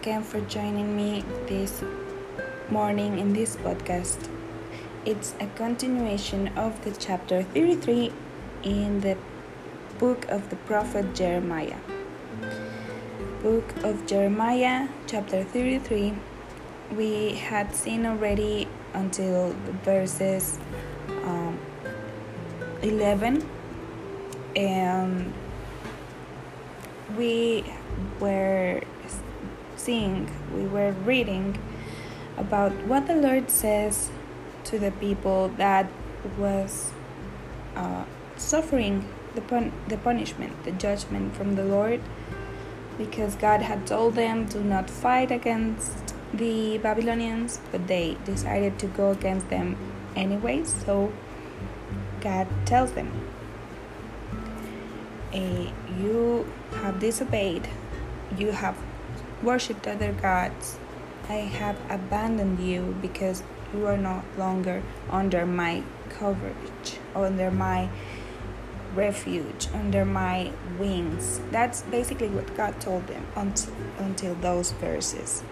again for joining me this morning in this podcast. It's a continuation of the chapter 33 in the book of the prophet Jeremiah. Book of Jeremiah, chapter 33. We had seen already until the verses um, 11 and we were seeing, we were reading about what the Lord says to the people that was uh, suffering the, pun- the punishment, the judgment from the Lord, because God had told them Do not fight against the Babylonians, but they decided to go against them anyway, so God tells them, eh, You have disobeyed, you have worshipped other gods. I have abandoned you because you are no longer under my coverage, under my refuge, under my wings. That's basically what God told them until, until those verses.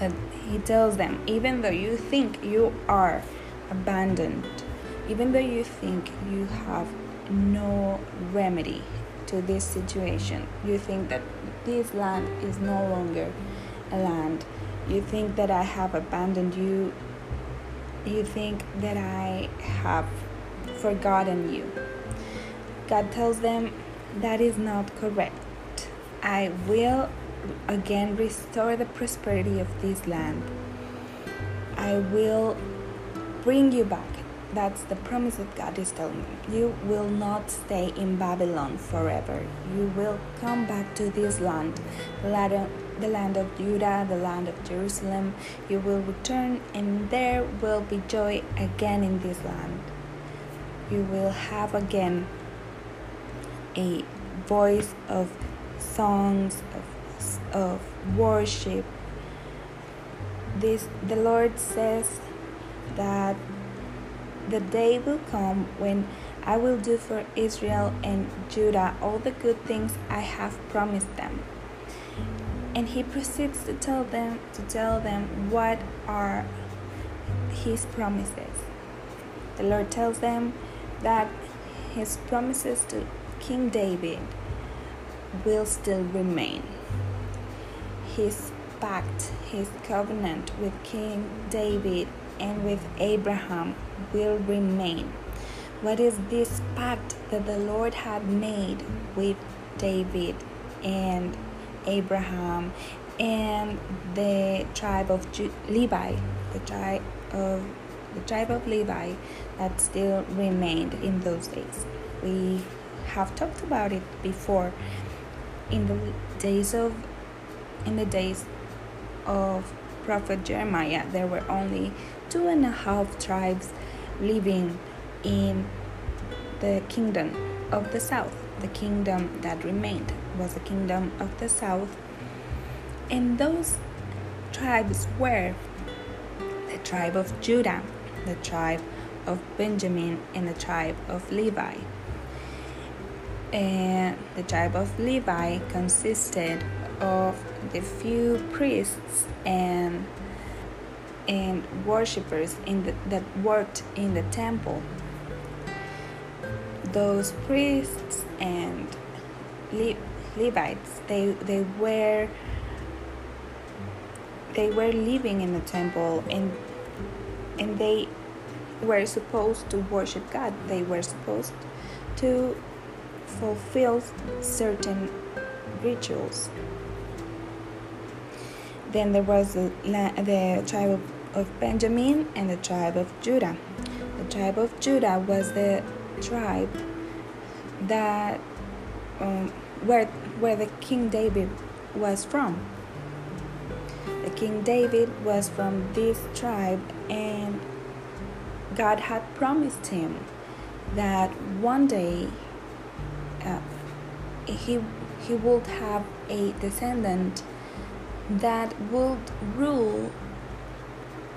And He tells them, even though you think you are abandoned, even though you think you have no remedy to this situation, you think that this land is no longer a land, you think that I have abandoned you, you think that I have forgotten you. God tells them that is not correct. I will again restore the prosperity of this land. I will bring you back. That's the promise that God is telling them. You will not stay in Babylon forever. You will come back to this land, the land of, the land of Judah, the land of Jerusalem. You will return, and there will be joy again in this land. You will have again a voice of songs, of, of worship. This the Lord says that the day will come when I will do for Israel and Judah all the good things I have promised them. And he proceeds to tell them to tell them what are his promises. The Lord tells them that his promises to King David will still remain. His pact, his covenant with King David and with Abraham will remain. What is this pact that the Lord had made with David and Abraham and the tribe of Ju- Levi, the tribe of the tribe of Levi that still remained in those days. We have talked about it before in the days of in the days of prophet Jeremiah there were only two and a half tribes living in the kingdom of the south. The kingdom that remained was the kingdom of the south. And those tribes were the tribe of Judah the tribe of Benjamin and the tribe of Levi. And the tribe of Levi consisted of the few priests and and worshippers in the, that worked in the temple. Those priests and Le- Levites, they they were they were living in the temple and and they were supposed to worship God. They were supposed to fulfill certain rituals. Then there was the, the tribe of, of Benjamin and the tribe of Judah. The tribe of Judah was the tribe that um, where where the King David was from. The King David was from this tribe, and God had promised him that one day uh, he he would have a descendant that would rule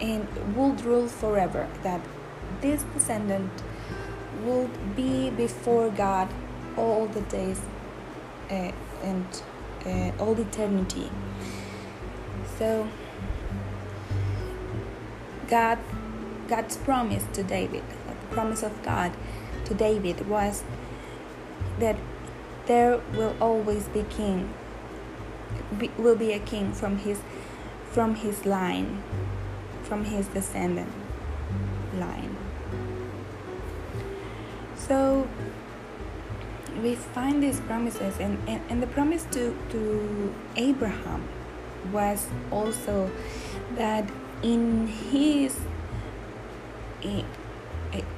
and would rule forever that this descendant would be before God all the days uh, and uh, all eternity. So God God's promise to David, the promise of God to David was that there will always be king be, will be a king from his from his line from his descendant line. So we find these promises and, and, and the promise to, to abraham was also that in his in,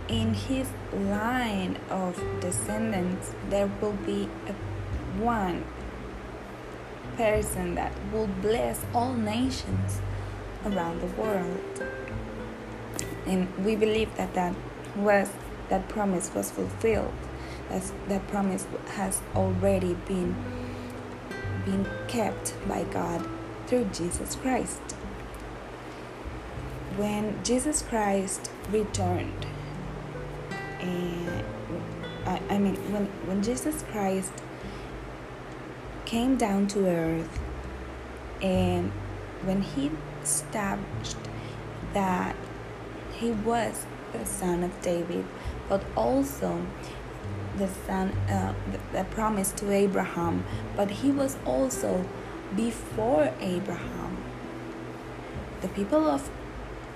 in his line of descendants there will be a, one person that will bless all nations around the world. And we believe that that was that promise was fulfilled. That that promise has already been been kept by God through Jesus Christ. When Jesus Christ returned and I, I mean when when Jesus Christ came down to earth and when he established that he was the son of David but also the son uh, the, the promise to Abraham. But he was also before Abraham. The people of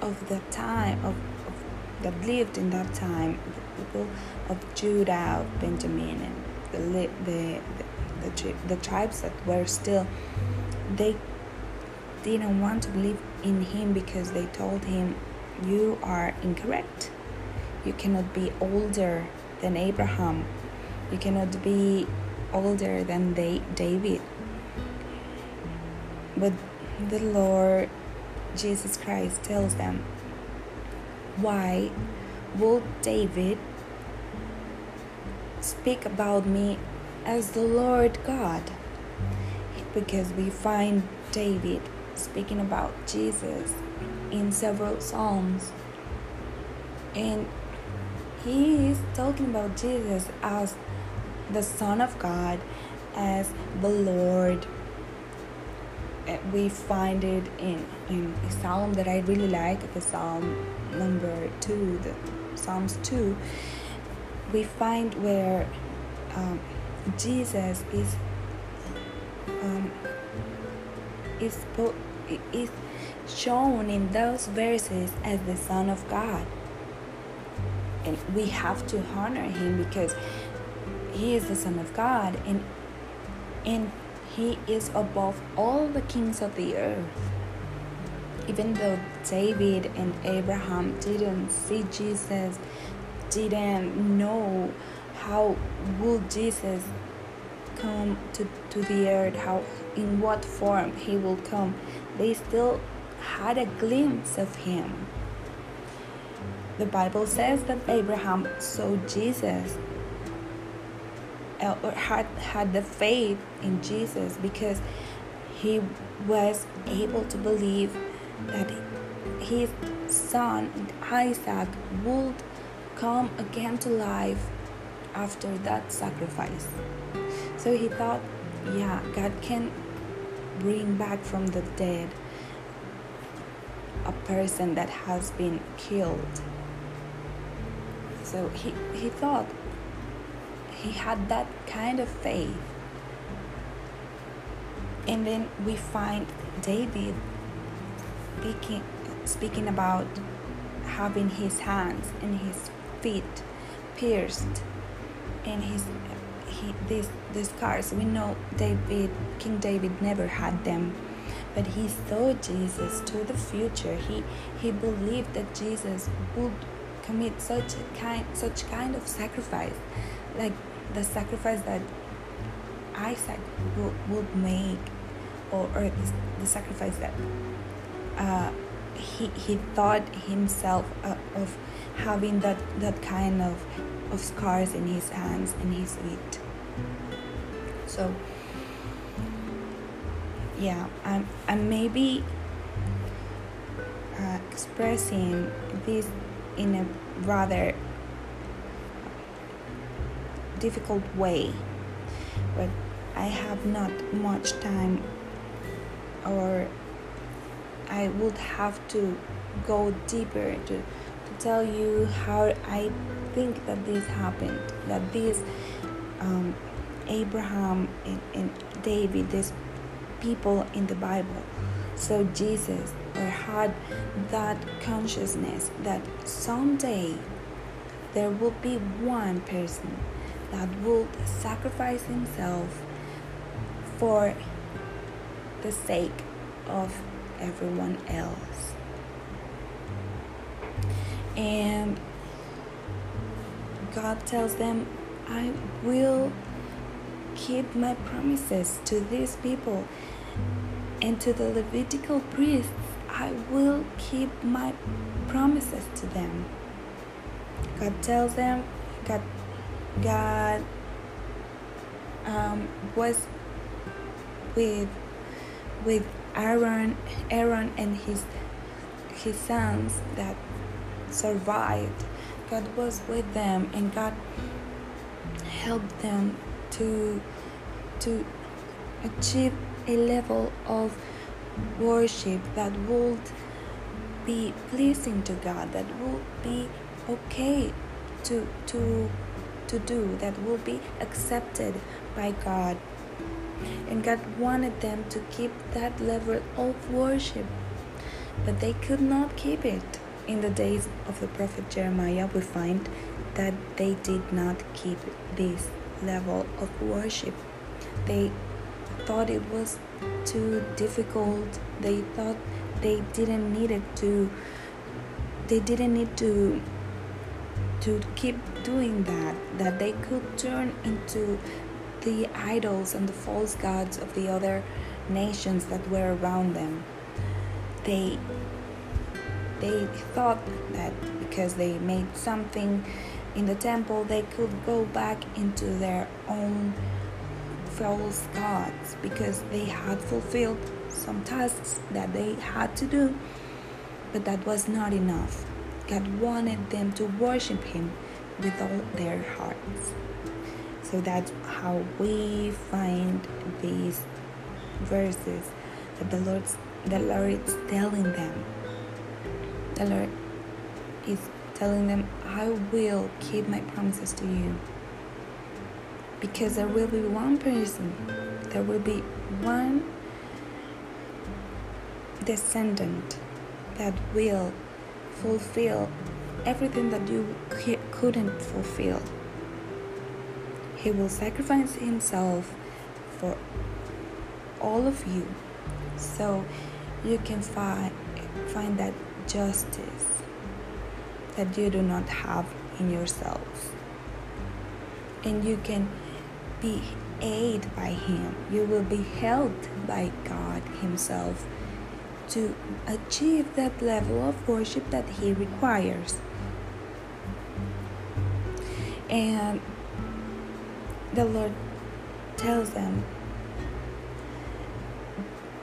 of the time of, of that lived in that time the people of Judah, of Benjamin, and the the the, the, the tribes that were still they didn't want to believe in him because they told him you are incorrect. You cannot be older than abraham. You cannot be older than they, david. But the lord jesus christ tells them why would david speak about me as the Lord God. Because we find David speaking about Jesus in several Psalms. And he is talking about Jesus as the Son of God, as the Lord. We find it in, in a psalm that I really like, the Psalm number two, the Psalms 2 we find where um, Jesus is um, is is shown in those verses as the Son of God, and we have to honor him because he is the Son of God, and and he is above all the kings of the earth. Even though David and Abraham didn't see Jesus didn't know how would Jesus come to, to the earth, how in what form he will come, they still had a glimpse of him. The Bible says that Abraham saw Jesus or had, had the faith in Jesus because he was able to believe that his son Isaac would come again to life after that sacrifice. So he thought, yeah, God can bring back from the dead a person that has been killed. So he, he thought he had that kind of faith. And then we find David speaking, speaking about having his hands and his feet pierced and his he these these scars we know david king david never had them but he saw jesus to the future he he believed that jesus would commit such kind such kind of sacrifice like the sacrifice that isaac would, would make or, or the, the sacrifice that uh, he, he thought himself uh, of having that, that kind of, of scars in his hands and his feet. So, yeah, I'm, I'm maybe uh, expressing this in a rather difficult way, but I have not much time or I would have to go deeper to, to tell you how I think that this happened, that this um, Abraham and, and David, these people in the Bible, so Jesus had that consciousness that someday there will be one person that will sacrifice himself for the sake of everyone else. And God tells them, I will keep my promises to these people and to the Levitical priests. I will keep my promises to them. God tells them, God, God um, was with with Aaron, Aaron and his his sons that survived. God was with them, and God helped them to to achieve a level of worship that would be pleasing to God, that would be okay to to to do, that will be accepted by God. And God wanted them to keep that level of worship, but they could not keep it. In the days of the prophet Jeremiah, we find that they did not keep this level of worship. They thought it was too difficult. They thought they didn't need it to they didn't need to to keep doing that that they could turn into the idols and the false gods of the other nations that were around them they they thought that because they made something in the temple they could go back into their own false gods because they had fulfilled some tasks that they had to do but that was not enough. God wanted them to worship him with all their hearts. So that's how we find these verses that the lord the lord is telling them the lord is telling them i will keep my promises to you because there will be one person there will be one descendant that will fulfill everything that you couldn't fulfill. He will sacrifice himself for all of you so you can find find that justice that you do not have in yourselves. And you can be aided by him. You will be helped by god himself to achieve that level of worship that he requires. And the Lord tells them,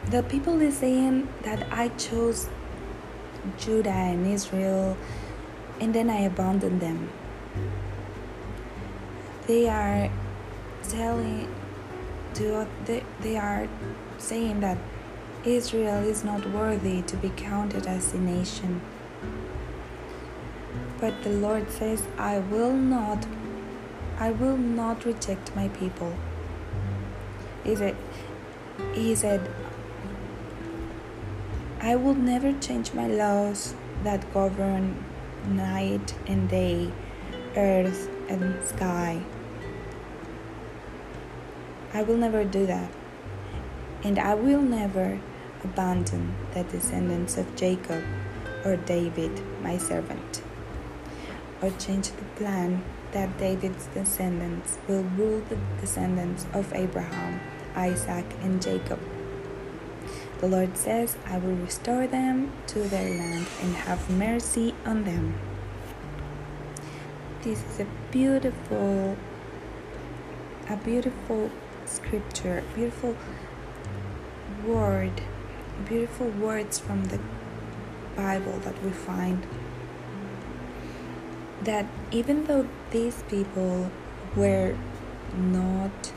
the people is saying that I chose Judah and Israel and then I abandoned them. They are telling to they, they are saying that Israel is not worthy to be counted as a nation. But the Lord says, I will not I will not reject my people. He said, he said I will never change my laws that govern night and day, earth and sky. I will never do that. And I will never abandon the descendants of Jacob or David, my servant or change the plan that David's descendants will rule the descendants of Abraham, Isaac, and Jacob. The Lord says, I will restore them to their land and have mercy on them. This is a beautiful, a beautiful scripture, beautiful word, beautiful words from the Bible that we find that even though these people were not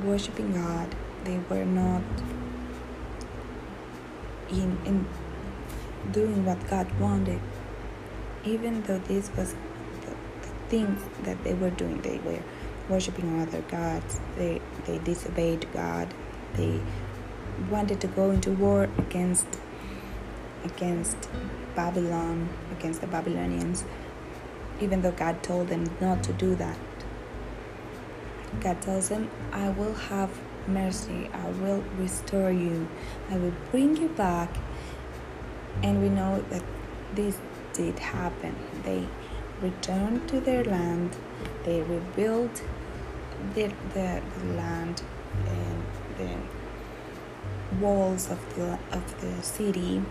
worshiping God, they were not in, in doing what God wanted, even though this was the, the things that they were doing. They were worshiping other gods. They they disobeyed God. They wanted to go into war against against Babylon, against the Babylonians, even though God told them not to do that. God tells them, I will have mercy, I will restore you, I will bring you back. And we know that this did happen. They returned to their land, they rebuilt the, the, land and the walls of the, of the city.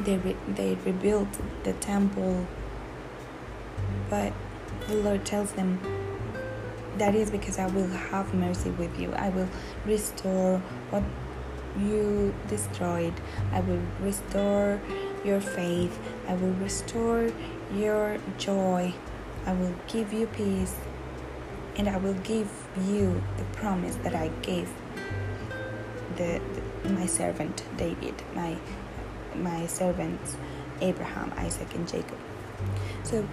They, re, they rebuilt the temple. But the Lord tells them, that is because I will have mercy with you. I will restore what you destroyed. I will restore your faith. I will restore your joy. I will give you peace. And I will give you the promise that I gave the, the my servant David, my my servants Abraham, Isaac, and Jacob. So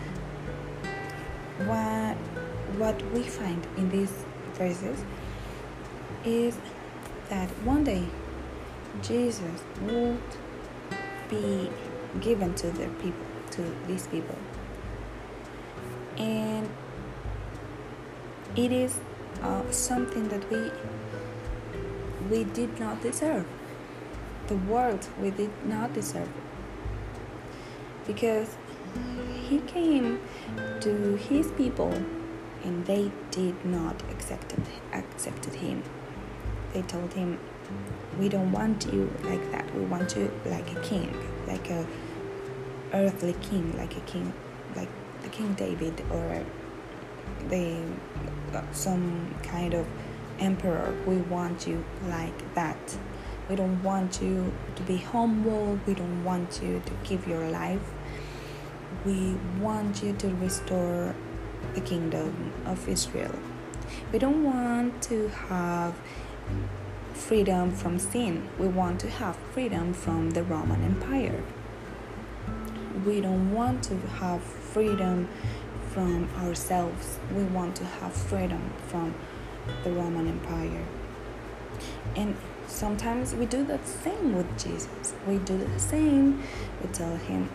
what what we find in these verses is that one day Jesus would be given to the people, to these people. And it is uh, something that we we did not deserve. The world we did not deserve. Because he came to his people and they did not accept accepted him. They told him, "We don't want you like that. We want you like a king, like a earthly king, like a king, like the King David or the some kind of emperor. We want you like that. We don't want you to be humble. We don't want you to give your life. We want you to restore the kingdom of Israel. We don't want to have freedom from sin. We want to have freedom from the Roman Empire. We don't want to have freedom from ourselves. We want to have freedom from the Roman Empire. And sometimes we do the same with Jesus. We do the same. We tell him,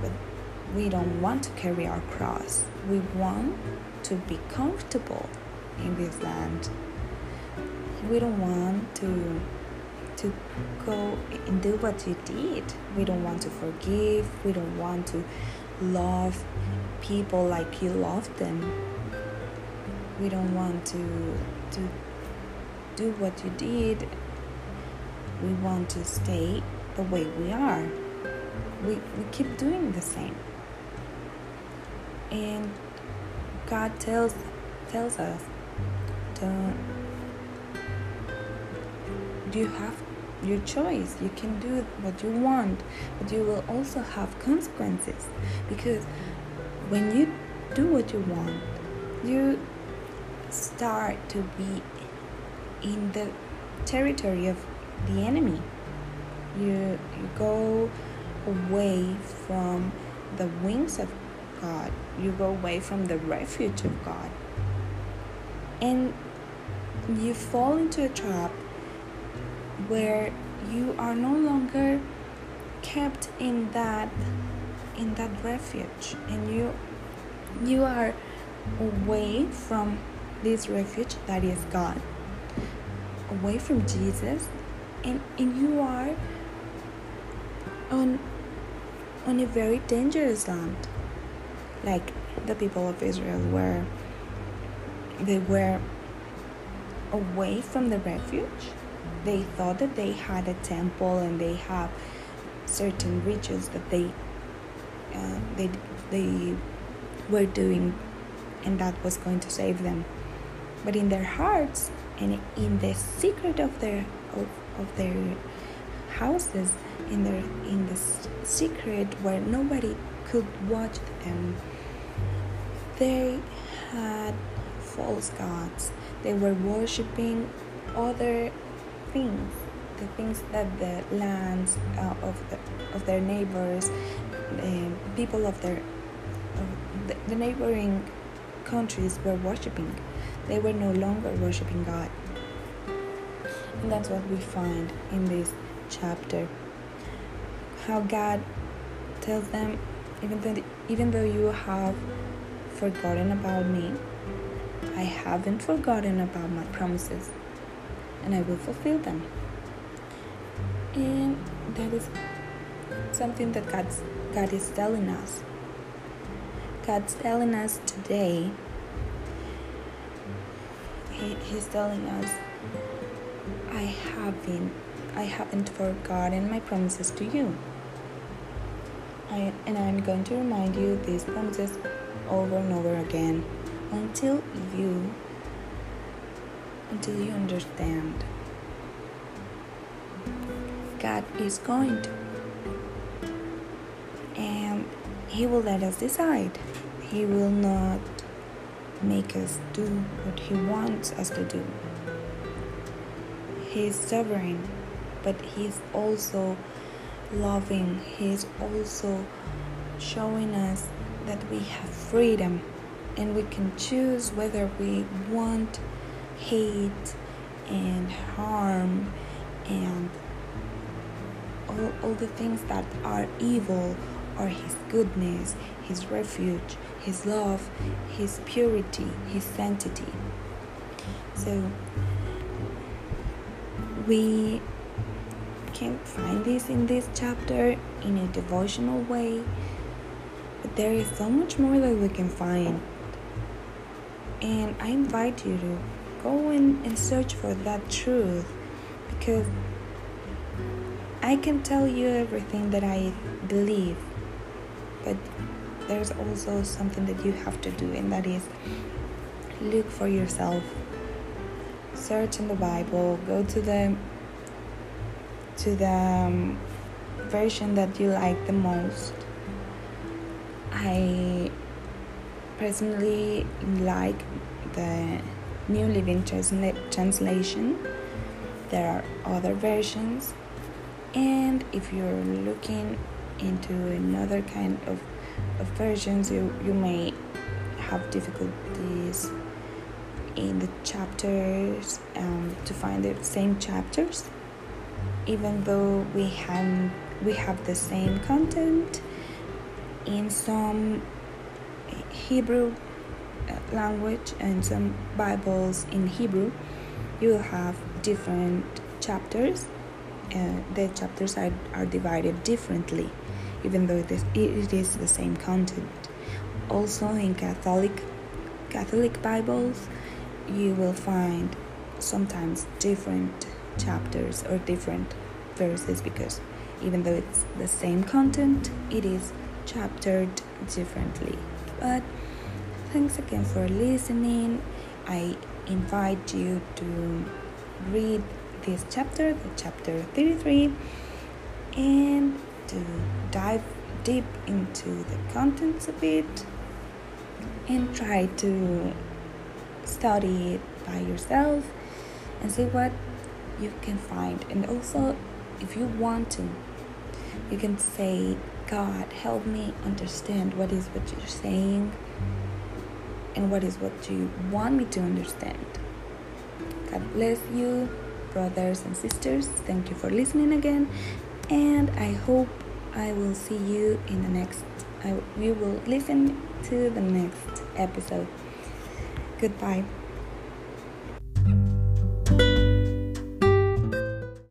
but we don't want to carry our cross. We want to be comfortable in this land. We don't want to to go and do what you did. We don't want to forgive. We don't want to love people like you loved them. We don't want to to do what you did. We want to stay the way we are. We, we keep doing the same and God tells tells us don't you have your choice. You can do what you want but you will also have consequences because when you do what you want you start to be in the territory of the enemy. You you go away from the wings of God. You go away from the refuge of God. And you fall into a trap where you are no longer kept in that in that refuge and you you are away from this refuge that is God away from Jesus and, and you are on on a very dangerous land like the people of Israel were they were away from the refuge. They thought that they had a temple and they have certain rituals that they uh, they they were doing, and that was going to save them. But in their hearts and in the secret of their of, of their houses, in their in the secret where nobody could watch them they had false gods. They were worshipping other things the things that the lands uh, of the, of their neighbors, the people of their of the, the neighboring countries were worshiping. They were no longer worshiping God. And that's what we find in this chapter. How God tells them, even though, even though you have forgotten about me, I haven't forgotten about my promises, and I will fulfill them. And that is something that God's, God is telling us. God's telling us today, he, He's telling us, I haven't, I haven't forgotten my promises to you. I, and I'm going to remind you these promises over and over again until you until you understand. God is going to and he will let us decide. He will not make us do what he wants us to do. He is sovereign but he's also loving. He's also showing us that we have freedom and we can choose whether we want hate and harm and all, all the things that are evil or his goodness his refuge his love his purity his sanctity. So we can find this in this chapter in a devotional way there is so much more that we can find and I invite you to go in and search for that truth because I can tell you everything that I believe, but there's also something that you have to do, and that is look for yourself. Search in the Bible, go to the to the um, version that you like the most. I personally like the New Living Transla- Translation. There are other versions, and if you're looking into another kind of, of versions, you, you may have difficulties in the chapters um, to find the same chapters, even though we have we have the same content in some Hebrew uh, language and some Bibles in Hebrew, you will have different chapters. Uh, the chapters are, are divided differently, even though it is, it is the same content. Also, in Catholic Catholic Bibles, you will find sometimes different chapters or different verses because even though it's the same content, it is chaptered differently. But thanks again for listening. I invite you to read this chapter, the chapter 33, and to dive deep into the contents of it and try to study it by yourself and see what you can find. And also, if you want to, you can say God, help me understand what is what you're saying and what is what you want me to understand. God bless you, brothers and sisters. Thank you for listening again, and I hope I will see you in the next. I, we will listen to the next episode. Goodbye.